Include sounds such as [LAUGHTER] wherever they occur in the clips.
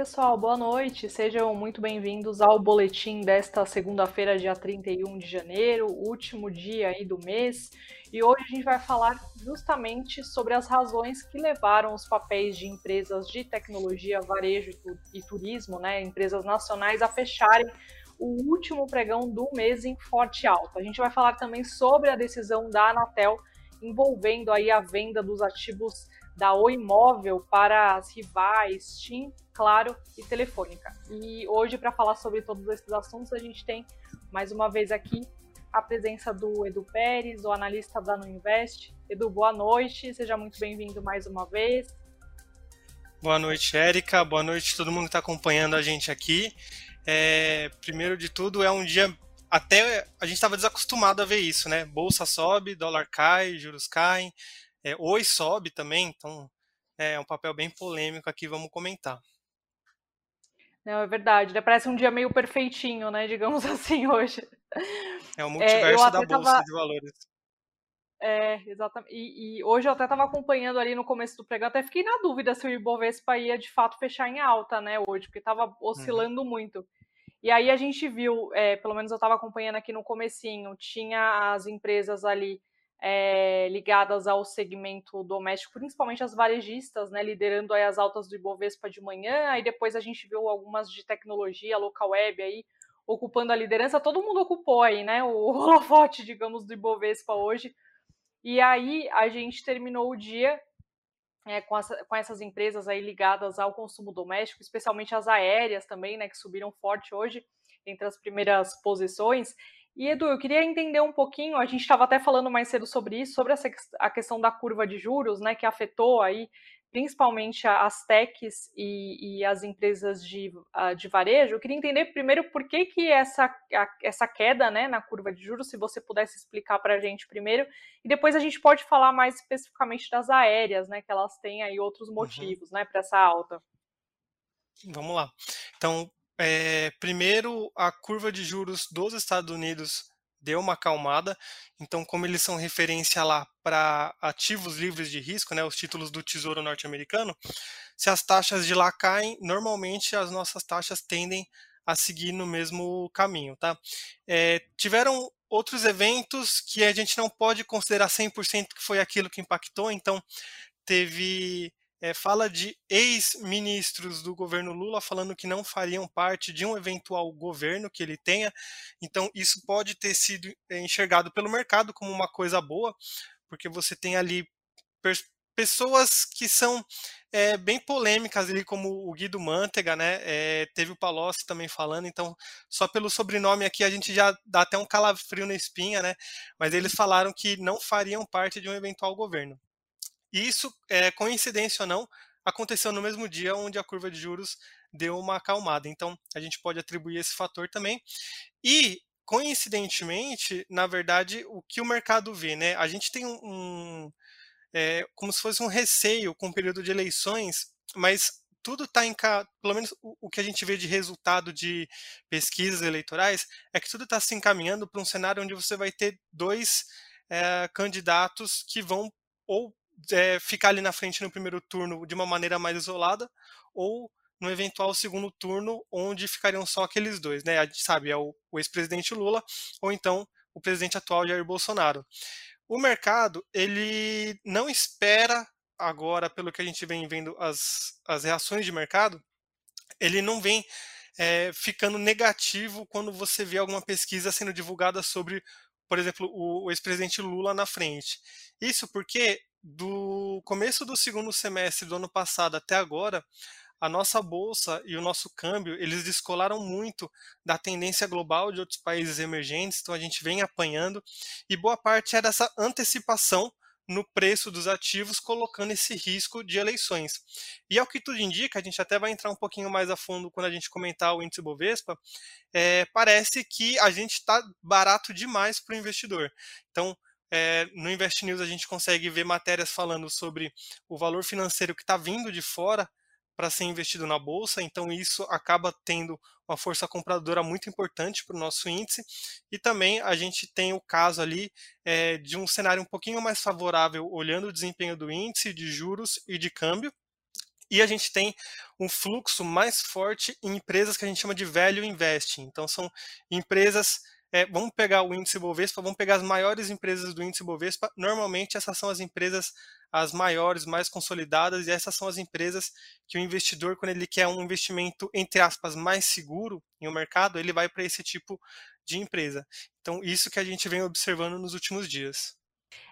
pessoal, boa noite. Sejam muito bem-vindos ao boletim desta segunda-feira, dia 31 de janeiro, último dia aí do mês. E hoje a gente vai falar justamente sobre as razões que levaram os papéis de empresas de tecnologia, varejo e turismo, né, empresas nacionais, a fecharem o último pregão do mês em forte alta. A gente vai falar também sobre a decisão da Anatel envolvendo aí a venda dos ativos da Oi Móvel para as rivais TIM, Claro e Telefônica. E hoje, para falar sobre todos esses assuntos, a gente tem mais uma vez aqui a presença do Edu Pérez, o analista da Nuinvest. Edu, boa noite, seja muito bem-vindo mais uma vez. Boa noite, Érica. Boa noite todo mundo que está acompanhando a gente aqui. É, primeiro de tudo, é um dia até a gente estava desacostumado a ver isso, né? Bolsa sobe, dólar cai, juros caem, é, Oi sobe também, então é um papel bem polêmico aqui, vamos comentar. Não, é verdade, né? parece um dia meio perfeitinho, né? Digamos [LAUGHS] assim, hoje. É o multiverso é, da Bolsa tava... de Valores. É, exatamente. E, e, hoje eu até estava acompanhando ali no começo do pregão, até fiquei na dúvida se o Ibovespa ia de fato fechar em alta, né, hoje, porque estava uhum. oscilando uhum. muito. E aí a gente viu, é, pelo menos eu estava acompanhando aqui no comecinho, tinha as empresas ali é, ligadas ao segmento doméstico, principalmente as varejistas, né, liderando as altas do Ibovespa de manhã, aí depois a gente viu algumas de tecnologia, local web aí, ocupando a liderança, todo mundo ocupou aí, né, o [LAUGHS] holofote, digamos, do Ibovespa hoje, e aí a gente terminou o dia é, com, essa, com, essas empresas aí ligadas ao consumo doméstico, especialmente as aéreas também, né, que subiram forte hoje entre as primeiras posições, e Edu, eu queria entender um pouquinho, a gente estava até falando mais cedo sobre isso, sobre essa, a questão da curva de juros, né, que afetou aí principalmente as techs e, e as empresas de, de varejo. Eu queria entender primeiro por que, que essa, a, essa queda né, na curva de juros, se você pudesse explicar para a gente primeiro, e depois a gente pode falar mais especificamente das aéreas, né, que elas têm aí outros uhum. motivos uhum. né, para essa alta. Vamos lá. Então, é, primeiro, a curva de juros dos Estados Unidos deu uma acalmada. Então, como eles são referência lá para ativos livres de risco, né, os títulos do Tesouro norte-americano, se as taxas de lá caem, normalmente as nossas taxas tendem a seguir no mesmo caminho, tá? É, tiveram outros eventos que a gente não pode considerar 100% que foi aquilo que impactou, então teve é, fala de ex-ministros do governo Lula falando que não fariam parte de um eventual governo que ele tenha. Então, isso pode ter sido é, enxergado pelo mercado como uma coisa boa, porque você tem ali pessoas que são é, bem polêmicas ali, como o Guido Mantega, né? É, teve o Palocci também falando, então só pelo sobrenome aqui a gente já dá até um calafrio na espinha, né? Mas eles falaram que não fariam parte de um eventual governo. E isso, é, coincidência ou não, aconteceu no mesmo dia onde a curva de juros deu uma acalmada. Então, a gente pode atribuir esse fator também. E, coincidentemente, na verdade, o que o mercado vê, né? A gente tem um, é, como se fosse um receio com o período de eleições, mas tudo está em pelo menos o, que a gente vê de resultado de pesquisas eleitorais é que tudo está se encaminhando para um cenário onde você vai ter dois é, candidatos que vão ou é, ficar ali na frente no primeiro turno de uma maneira mais isolada, ou no eventual segundo turno, onde ficariam só aqueles dois, né? A gente sabe, é o, o ex-presidente Lula, ou então o presidente atual Jair Bolsonaro. O mercado, ele não espera agora, pelo que a gente vem vendo as, as reações de mercado, ele não vem é, ficando negativo quando você vê alguma pesquisa sendo divulgada sobre, por exemplo, o, o ex-presidente Lula na frente. Isso porque do começo do segundo semestre do ano passado até agora, a nossa bolsa e o nosso câmbio, eles descolaram muito da tendência global de outros países emergentes, então a gente vem apanhando, e boa parte é dessa antecipação no preço dos ativos, colocando esse risco de eleições. E ao que tudo indica, a gente até vai entrar um pouquinho mais a fundo quando a gente comentar o índice Bovespa, é, parece que a gente está barato demais para o investidor. Então, é, no Invest News a gente consegue ver matérias falando sobre o valor financeiro que está vindo de fora para ser investido na bolsa, então isso acaba tendo uma força compradora muito importante para o nosso índice. E também a gente tem o caso ali é, de um cenário um pouquinho mais favorável, olhando o desempenho do índice de juros e de câmbio. E a gente tem um fluxo mais forte em empresas que a gente chama de value investing. Então, são empresas. É, vamos pegar o índice Bovespa, vamos pegar as maiores empresas do índice Bovespa. Normalmente, essas são as empresas as maiores, mais consolidadas, e essas são as empresas que o investidor, quando ele quer um investimento, entre aspas, mais seguro em um mercado, ele vai para esse tipo de empresa. Então, isso que a gente vem observando nos últimos dias.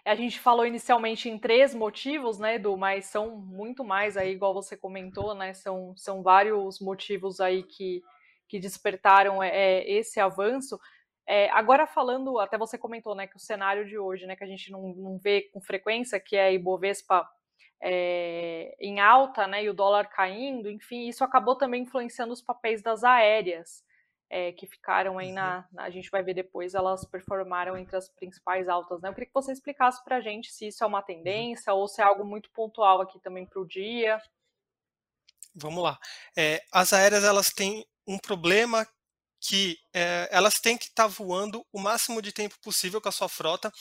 A gente falou inicialmente em três motivos, né, Edu, mas são muito mais aí, igual você comentou, né, são, são vários motivos aí que, que despertaram é, é, esse avanço. É, agora falando, até você comentou, né, que o cenário de hoje, né, que a gente não, não vê com frequência, que é a Ibovespa é, em alta, né, e o dólar caindo, enfim, isso acabou também influenciando os papéis das aéreas é, que ficaram aí na, na, A gente vai ver depois, elas performaram entre as principais altas, né? Eu queria que você explicasse para a gente se isso é uma tendência ou se é algo muito pontual aqui também para o dia. Vamos lá. É, as aéreas, elas têm um problema que é, elas têm que estar tá voando o máximo de tempo possível com a sua frota,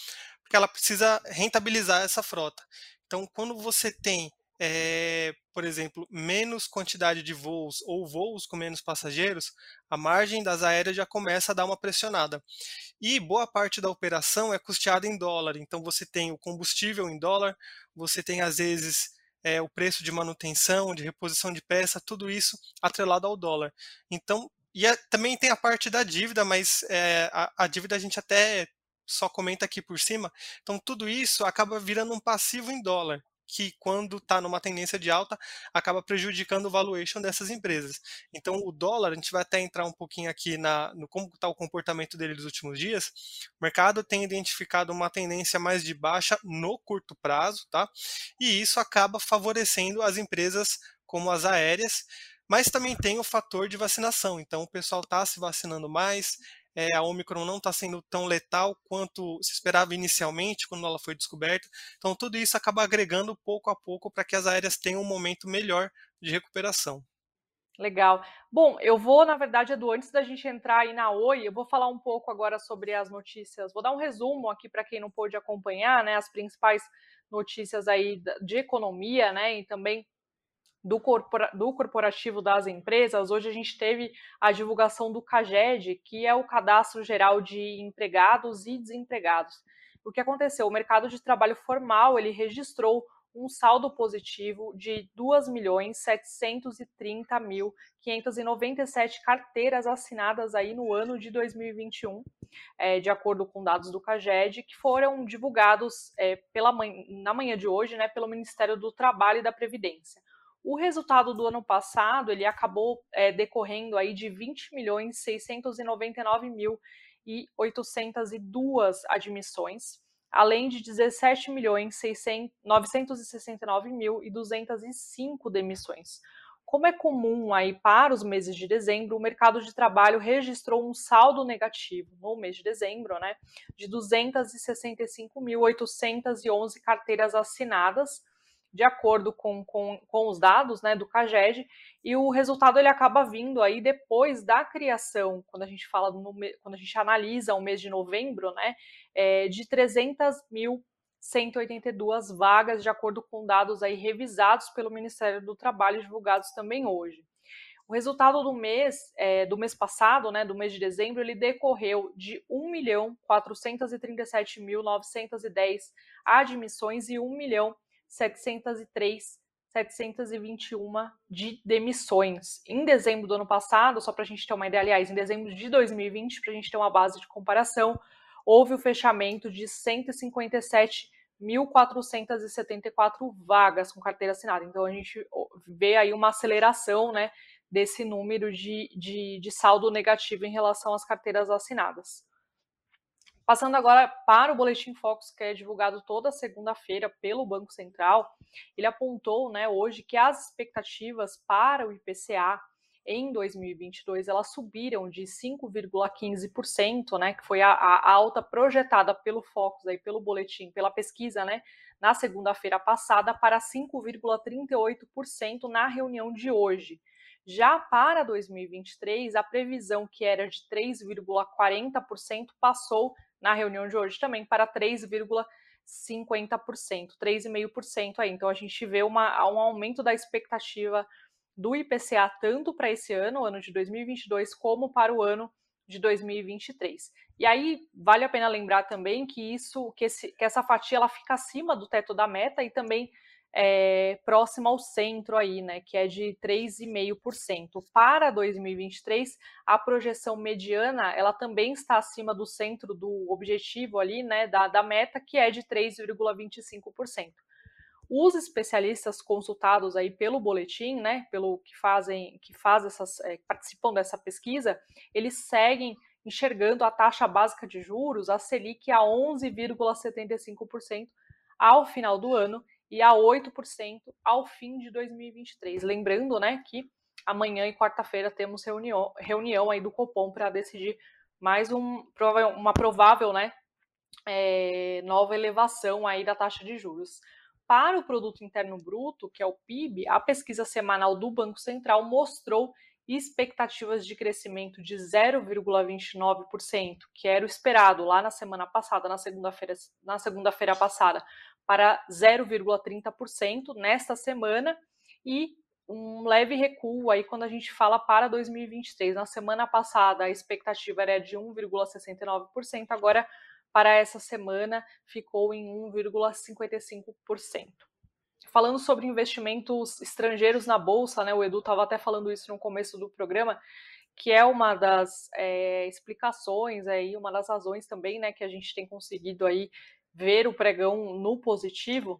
porque ela precisa rentabilizar essa frota. Então, quando você tem é, por exemplo, menos quantidade de voos ou voos com menos passageiros, a margem das aéreas já começa a dar uma pressionada. E boa parte da operação é custeada em dólar, então você tem o combustível em dólar, você tem às vezes é, o preço de manutenção, de reposição de peça, tudo isso atrelado ao dólar. Então, e a, também tem a parte da dívida, mas é, a, a dívida a gente até só comenta aqui por cima. Então, tudo isso acaba virando um passivo em dólar que quando está numa tendência de alta acaba prejudicando o valuation dessas empresas. Então o dólar, a gente vai até entrar um pouquinho aqui na, no como está o comportamento dele nos últimos dias. O mercado tem identificado uma tendência mais de baixa no curto prazo, tá? E isso acaba favorecendo as empresas como as aéreas, mas também tem o fator de vacinação. Então o pessoal está se vacinando mais, é, a Omicron não está sendo tão letal quanto se esperava inicialmente, quando ela foi descoberta. Então, tudo isso acaba agregando pouco a pouco para que as áreas tenham um momento melhor de recuperação. Legal. Bom, eu vou, na verdade, Edu, antes da gente entrar aí na Oi, eu vou falar um pouco agora sobre as notícias. Vou dar um resumo aqui para quem não pôde acompanhar, né, as principais notícias aí de economia, né, e também do, corpora, do corporativo das empresas, hoje a gente teve a divulgação do CAGED, que é o Cadastro Geral de Empregados e Desempregados. O que aconteceu? O mercado de trabalho formal ele registrou um saldo positivo de 2.730.597 carteiras assinadas aí no ano de 2021, é, de acordo com dados do CAGED, que foram divulgados é, pela manhã, na manhã de hoje né, pelo Ministério do Trabalho e da Previdência. O resultado do ano passado ele acabou é, decorrendo aí de 20 milhões 699 mil e 802 admissões, além de 17 milhões 600, 969 mil e 205 demissões. Como é comum aí para os meses de dezembro, o mercado de trabalho registrou um saldo negativo no mês de dezembro, né, de 265.811 carteiras assinadas, de acordo com, com, com os dados né, do CAGED, e o resultado ele acaba vindo aí depois da criação, quando a gente fala, no, quando a gente analisa o mês de novembro, né, é, de 300.182 vagas, de acordo com dados aí revisados pelo Ministério do Trabalho, divulgados também hoje. O resultado do mês, é, do mês passado, né, do mês de dezembro, ele decorreu de 1.437.910 admissões e 1 milhão 703 721 de demissões. Em dezembro do ano passado, só para a gente ter uma ideia, aliás, em dezembro de 2020, para a gente ter uma base de comparação, houve o fechamento de 157.474 vagas com carteira assinada. Então a gente vê aí uma aceleração né, desse número de, de, de saldo negativo em relação às carteiras assinadas. Passando agora para o Boletim Focus, que é divulgado toda segunda-feira pelo Banco Central, ele apontou né, hoje que as expectativas para o IPCA em 2022 elas subiram de 5,15%, né, que foi a, a, alta projetada pelo Focus, aí, pelo boletim, pela pesquisa, né, na segunda-feira passada, para 5,38% na reunião de hoje. Já para 2023, a previsão que era de 3,40% passou na reunião de hoje também para 3,60%. 50%, 3,5% aí. Então a gente vê uma, um aumento da expectativa do IPCA tanto para esse ano, ano de 2022, como para o ano de 2023. E aí vale a pena lembrar também que isso, que, esse, que essa fatia ela fica acima do teto da meta e também é, próxima ao centro aí, né, que é de 3,5%. Para 2023, a projeção mediana, ela também está acima do centro do objetivo ali, né, da, da meta, que é de 3,25%. Os especialistas consultados aí pelo boletim, né, pelo que fazem, que faz essas, é, participam dessa pesquisa, eles seguem enxergando a taxa básica de juros, a Selic, a 11,75% ao final do ano e a 8% ao fim de 2023. Lembrando, né, que amanhã e quarta-feira temos reunião, reunião aí do Copom para decidir mais um, uma provável, né, é, nova elevação aí da taxa de juros. Para o produto interno bruto, que é o PIB, a pesquisa semanal do Banco Central mostrou expectativas de crescimento de 0,29%, que era o esperado lá na semana passada, na segunda-feira, na segunda-feira passada, para 0,30% nesta semana e um leve recuo aí quando a gente fala para 2023. Na semana passada a expectativa era de 1,69%, agora para essa semana ficou em 1,55%. Falando sobre investimentos estrangeiros na bolsa, né? O Edu estava até falando isso no começo do programa, que é uma das é, explicações aí, uma das razões também, né, que a gente tem conseguido aí ver o pregão no positivo,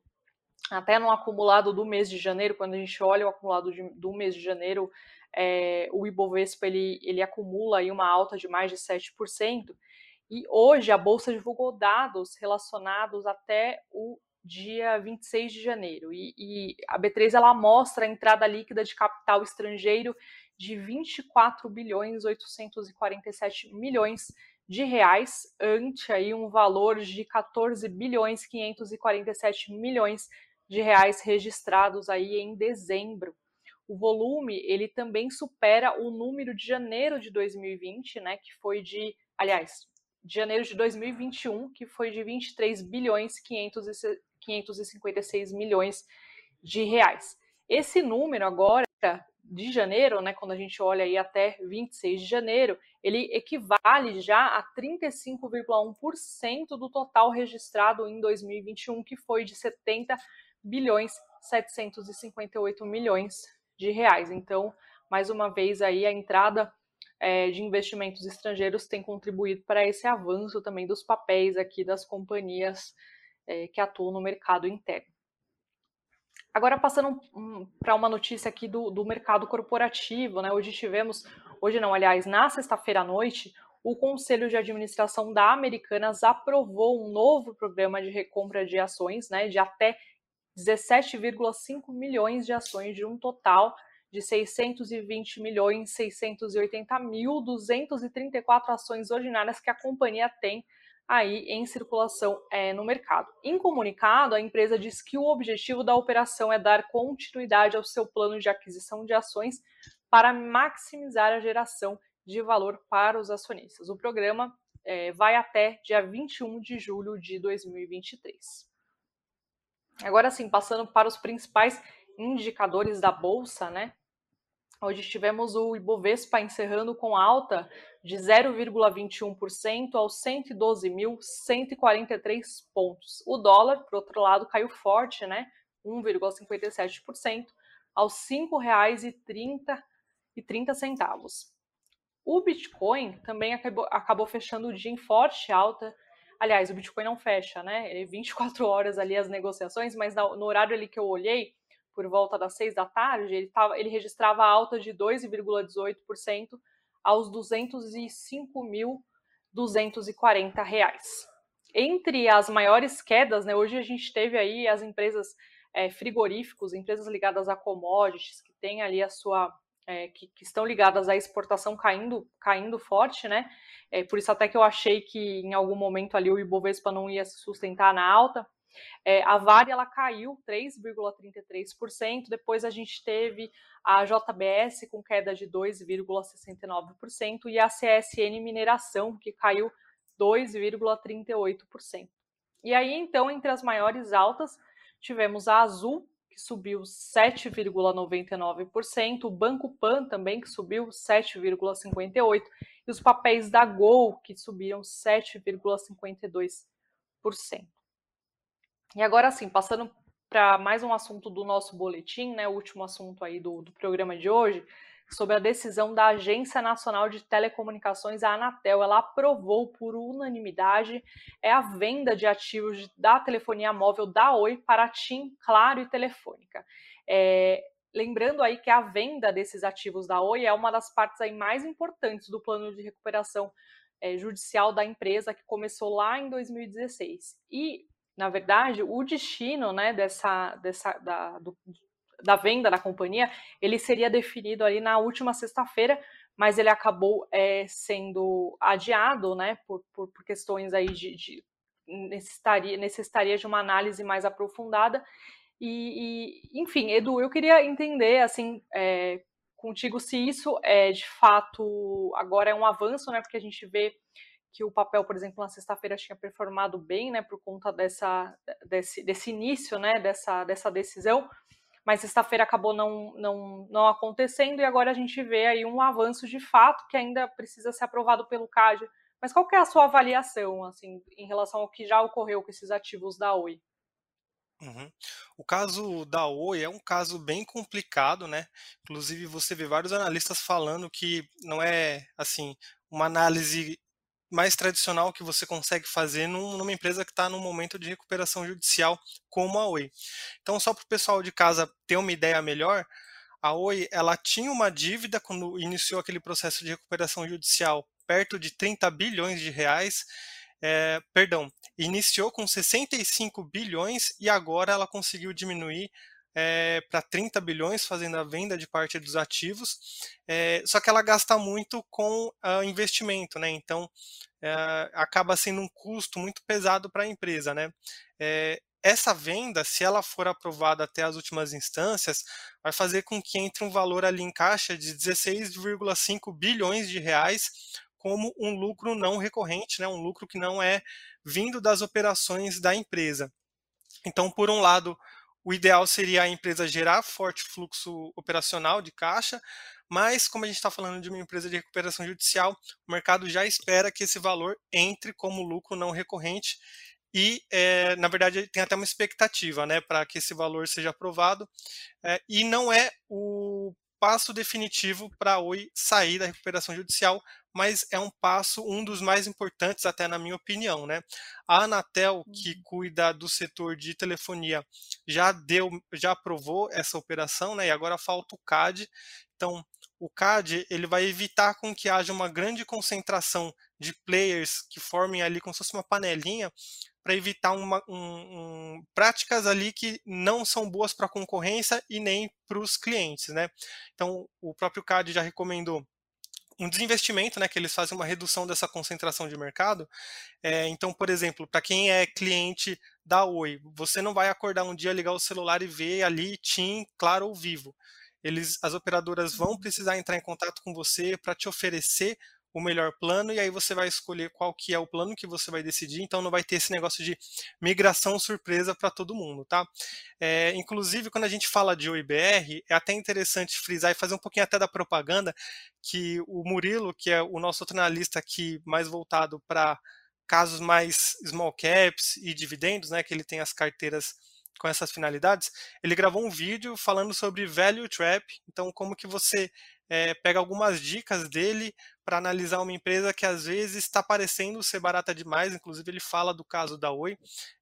até no acumulado do mês de janeiro, quando a gente olha o acumulado de, do mês de janeiro, é, o Ibovespa ele, ele acumula aí uma alta de mais de 7%, e hoje a Bolsa divulgou dados relacionados até o dia 26 de janeiro. E, e, a B3 ela mostra a entrada líquida de capital estrangeiro de 24 bilhões 847 milhões de reais, ante aí um valor de 14 bilhões 547 milhões de reais registrados aí em dezembro. O volume ele também supera o número de janeiro de 2020, né, que foi de, aliás, de janeiro de 2021, que foi de 23 bilhões 556 milhões de reais. Esse número agora de janeiro, né, quando a gente olha aí até 26 de janeiro, ele equivale já a 35,1% do total registrado em 2021, que foi de 70 bilhões 758 milhões de reais. Então, mais uma vez aí a entrada é, de investimentos estrangeiros tem contribuído para esse avanço também dos papéis aqui das companhias é, que atuam no mercado interno. Agora passando para uma notícia aqui do, do mercado corporativo, né? Hoje tivemos, hoje não, aliás, na sexta-feira à noite, o Conselho de Administração da Americanas aprovou um novo programa de recompra de ações, né, de até 17,5 milhões de ações de um total de 620 milhões 680 mil 234 ações ordinárias que a companhia tem aí em circulação é, no mercado. Em comunicado, a empresa diz que o objetivo da operação é dar continuidade ao seu plano de aquisição de ações para maximizar a geração de valor para os acionistas. O programa é, vai até dia 21 de julho de 2023. Agora sim, passando para os principais indicadores da bolsa, né? Hoje tivemos o Ibovespa encerrando com alta de 0,21% aos 112.143 pontos. O dólar, por outro lado, caiu forte, né? 1,57% aos R$ 5,30 O Bitcoin também acabou, acabou fechando o dia em forte alta. Aliás, o Bitcoin não fecha, né? Ele é 24 horas ali as negociações, mas no horário ali que eu olhei, por volta das seis da tarde, ele, tava, ele registrava alta de 2,18% aos 205.240 reais. Entre as maiores quedas, né, hoje a gente teve aí as empresas é, frigoríficos, empresas ligadas a commodities, que têm ali a sua. É, que, que, estão ligadas à exportação caindo, caindo forte, né? É, por isso até que eu achei que em algum momento ali o Ibovespa não ia se sustentar na alta. É, a Vale ela caiu 3,33%, depois a gente teve a JBS com queda de 2,69% e a CSN Mineração que caiu 2,38%. E aí, então, entre as maiores altas, tivemos a Azul, que subiu 7,99%, o Banco Pan também, que subiu 7,58%, e os papéis da Gol, que subiram 7,52%. E agora sim, passando para mais um assunto do nosso boletim, né, o último assunto aí do, do programa de hoje, sobre a decisão da Agência Nacional de Telecomunicações, a Anatel. Ela aprovou por unanimidade é a venda de ativos da telefonia móvel da Oi para TIM, Claro e Telefônica. É, lembrando aí que a venda desses ativos da Oi é uma das partes aí mais importantes do plano de recuperação é, judicial da empresa que começou lá em 2016. E, na verdade, o destino né, dessa, dessa, da, do, da venda da companhia, ele seria definido ali na última sexta-feira, mas ele acabou é, sendo adiado, né, por, por, por questões aí de, de necessitaria, necessitaria de uma análise mais aprofundada. E, e, enfim, Edu, eu queria entender, assim, é, contigo se isso é de fato agora é um avanço, né? Porque a gente vê que o papel, por exemplo, na sexta-feira tinha performado bem, né? Por conta dessa, desse, desse início, né? Dessa, dessa decisão mas sexta-feira acabou não, não, não acontecendo e agora a gente vê aí um avanço de fato que ainda precisa ser aprovado pelo CAD. Mas qual que é a sua avaliação assim em relação ao que já ocorreu com esses ativos da Oi? Uhum. O caso da Oi é um caso bem complicado, né? Inclusive você vê vários analistas falando que não é assim uma análise mais tradicional que você consegue fazer numa empresa que está num momento de recuperação judicial como a Oi. Então, só para o pessoal de casa ter uma ideia melhor, a Oi ela tinha uma dívida quando iniciou aquele processo de recuperação judicial perto de 30 bilhões de reais. É, perdão, iniciou com 65 bilhões e agora ela conseguiu diminuir é, para 30 bilhões, fazendo a venda de parte dos ativos, é, só que ela gasta muito com uh, investimento, né? Então é, acaba sendo um custo muito pesado para a empresa, né? essa venda, se ela for aprovada até as últimas instâncias, vai fazer com que entre um valor ali em caixa de 16,5 bilhões de reais como um lucro não recorrente, né, um lucro que não é vindo das operações da empresa. Então, por um lado, o ideal seria a empresa gerar forte fluxo operacional de caixa, mas como a gente está falando de uma empresa de recuperação judicial, o mercado já espera que esse valor entre como lucro não recorrente e, é, na verdade, tem até uma expectativa né, para que esse valor seja aprovado, é, e não é o passo definitivo para a Oi sair da recuperação judicial, mas é um passo, um dos mais importantes, até na minha opinião. Né? A Anatel, que uhum. cuida do setor de telefonia, já deu, já aprovou essa operação, né? e agora falta o CAD. Então, o CAD ele vai evitar com que haja uma grande concentração de players que formem ali como se fosse uma panelinha para evitar uma, um, um, práticas ali que não são boas para a concorrência e nem para os clientes. Né? Então, o próprio CAD já recomendou um desinvestimento, né, que eles fazem uma redução dessa concentração de mercado. É, então, por exemplo, para quem é cliente da Oi, você não vai acordar um dia, ligar o celular e ver ali TIM, Claro ou Vivo. Eles, as operadoras vão uhum. precisar entrar em contato com você para te oferecer o melhor plano e aí você vai escolher qual que é o plano que você vai decidir. Então não vai ter esse negócio de migração surpresa para todo mundo, tá? É, inclusive quando a gente fala de OIBR, é até interessante frisar e fazer um pouquinho até da propaganda que o Murilo, que é o nosso outro analista aqui mais voltado para casos mais small caps e dividendos, né, que ele tem as carteiras com essas finalidades, ele gravou um vídeo falando sobre value trap, então como que você é, pega algumas dicas dele para analisar uma empresa que às vezes está parecendo ser barata demais, inclusive ele fala do caso da Oi,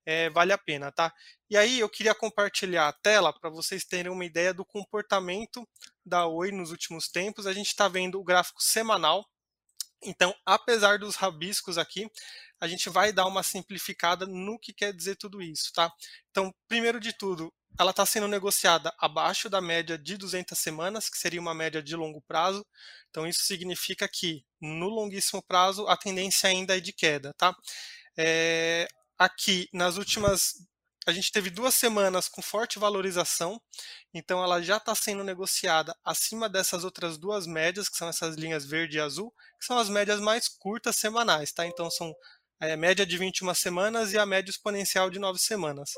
é, vale a pena, tá? E aí eu queria compartilhar a tela para vocês terem uma ideia do comportamento da Oi nos últimos tempos. A gente está vendo o gráfico semanal, então apesar dos rabiscos aqui, a gente vai dar uma simplificada no que quer dizer tudo isso, tá? Então, primeiro de tudo, ela está sendo negociada abaixo da média de 200 semanas, que seria uma média de longo prazo. Então, isso significa que no longuíssimo prazo a tendência ainda é de queda. Tá? É, aqui, nas últimas. A gente teve duas semanas com forte valorização, então ela já está sendo negociada acima dessas outras duas médias, que são essas linhas verde e azul, que são as médias mais curtas semanais. Tá? Então, são a média de 21 semanas e a média exponencial de 9 semanas.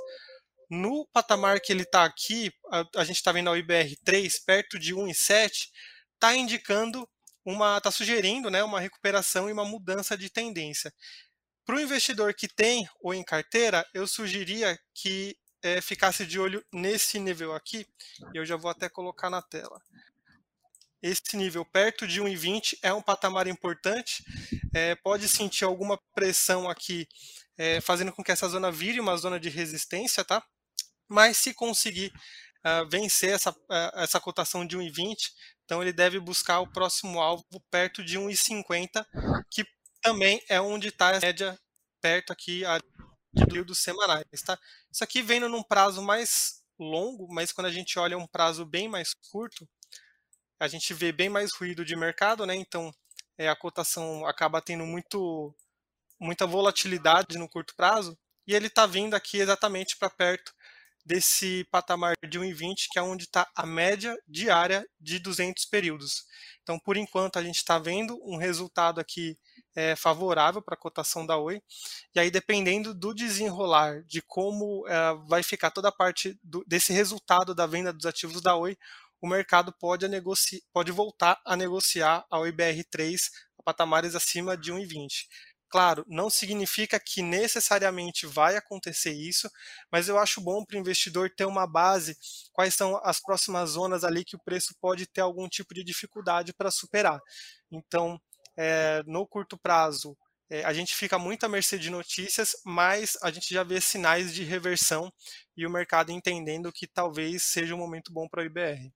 No patamar que ele está aqui, a, a gente está vendo a IBR3 perto de 1,7, está indicando uma, está sugerindo né, uma recuperação e uma mudança de tendência. Para o investidor que tem ou em carteira, eu sugeria que é, ficasse de olho nesse nível aqui, e eu já vou até colocar na tela. Esse nível perto de 1,20 é um patamar importante, é, pode sentir alguma pressão aqui, é, fazendo com que essa zona vire uma zona de resistência, tá? Mas se conseguir uh, vencer essa, uh, essa cotação de 1,20, então ele deve buscar o próximo alvo perto de 1,50, que também é onde está a média perto aqui de períodos semanais, tá? Isso aqui vem num prazo mais longo, mas quando a gente olha um prazo bem mais curto, a gente vê bem mais ruído de mercado, né? Então é, a cotação acaba tendo muito, muita volatilidade no curto prazo e ele está vindo aqui exatamente para perto desse patamar de 1,20, que é onde está a média diária de 200 períodos. Então, por enquanto, a gente está vendo um resultado aqui é, favorável para a cotação da Oi. E aí, dependendo do desenrolar, de como é, vai ficar toda a parte do, desse resultado da venda dos ativos da Oi, o mercado pode, pode voltar a negociar a OIBR3 a patamares acima de 1,20. Claro, não significa que necessariamente vai acontecer isso, mas eu acho bom para o investidor ter uma base, quais são as próximas zonas ali que o preço pode ter algum tipo de dificuldade para superar. Então, é, no curto prazo, é, a gente fica muito à mercê de notícias, mas a gente já vê sinais de reversão e o mercado entendendo que talvez seja um momento bom para o IBR.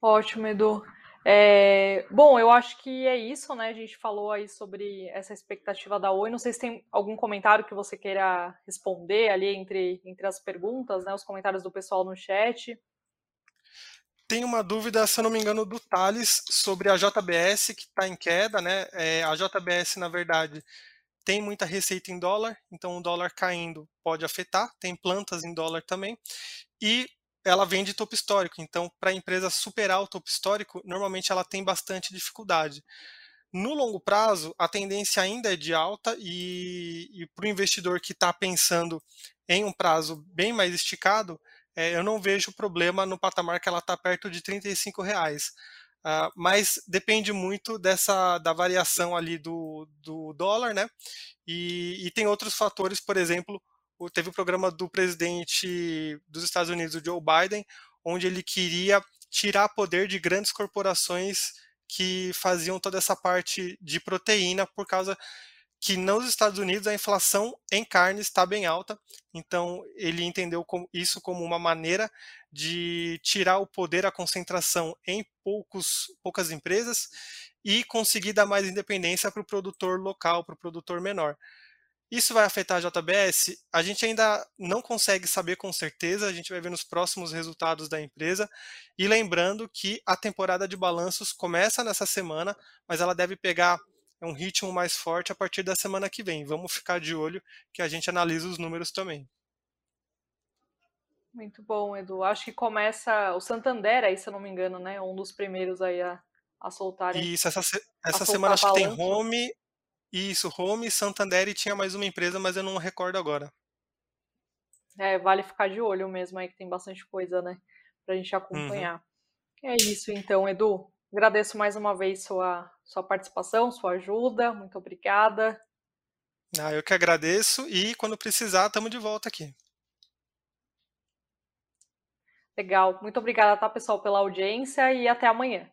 Ótimo, Edu. É, bom, eu acho que é isso, né? A gente falou aí sobre essa expectativa da Oi. Não sei se tem algum comentário que você queira responder ali entre, entre as perguntas, né? Os comentários do pessoal no chat. Tem uma dúvida, se eu não me engano, do Thales sobre a JBS, que está em queda, né? É, a JBS, na verdade, tem muita receita em dólar, então o dólar caindo pode afetar, tem plantas em dólar também. E ela vem de topo histórico. Então, para a empresa superar o topo histórico, normalmente ela tem bastante dificuldade. No longo prazo, a tendência ainda é de alta e, e para o investidor que está pensando em um prazo bem mais esticado, é, eu não vejo problema no patamar que ela está perto de R$ reais. Uh, mas depende muito dessa da variação ali do, do dólar, né? E, e tem outros fatores, por exemplo, teve o programa do presidente dos Estados Unidos, o Joe Biden, onde ele queria tirar poder de grandes corporações que faziam toda essa parte de proteína por causa que nos Estados Unidos a inflação em carne está bem alta, então ele entendeu isso como uma maneira de tirar o poder, a concentração em poucos, poucas empresas e conseguir dar mais independência para o produtor local, para o produtor menor. Isso vai afetar a JBS? A gente ainda não consegue saber com certeza, a gente vai ver nos próximos resultados da empresa. E lembrando que a temporada de balanços começa nessa semana, mas ela deve pegar um ritmo mais forte a partir da semana que vem. Vamos ficar de olho que a gente analisa os números também. Muito bom, Edu. Acho que começa o Santander aí, se eu não me engano, né? Um dos primeiros aí a, a soltarem. Isso, essa, essa semana acho que tem Home isso, Home, Santander e tinha mais uma empresa, mas eu não recordo agora. É, vale ficar de olho mesmo aí, que tem bastante coisa, né? Pra gente acompanhar. Uhum. É isso então, Edu. Agradeço mais uma vez sua, sua participação, sua ajuda. Muito obrigada. Ah, eu que agradeço e quando precisar, estamos de volta aqui. Legal. Muito obrigada, tá, pessoal, pela audiência e até amanhã.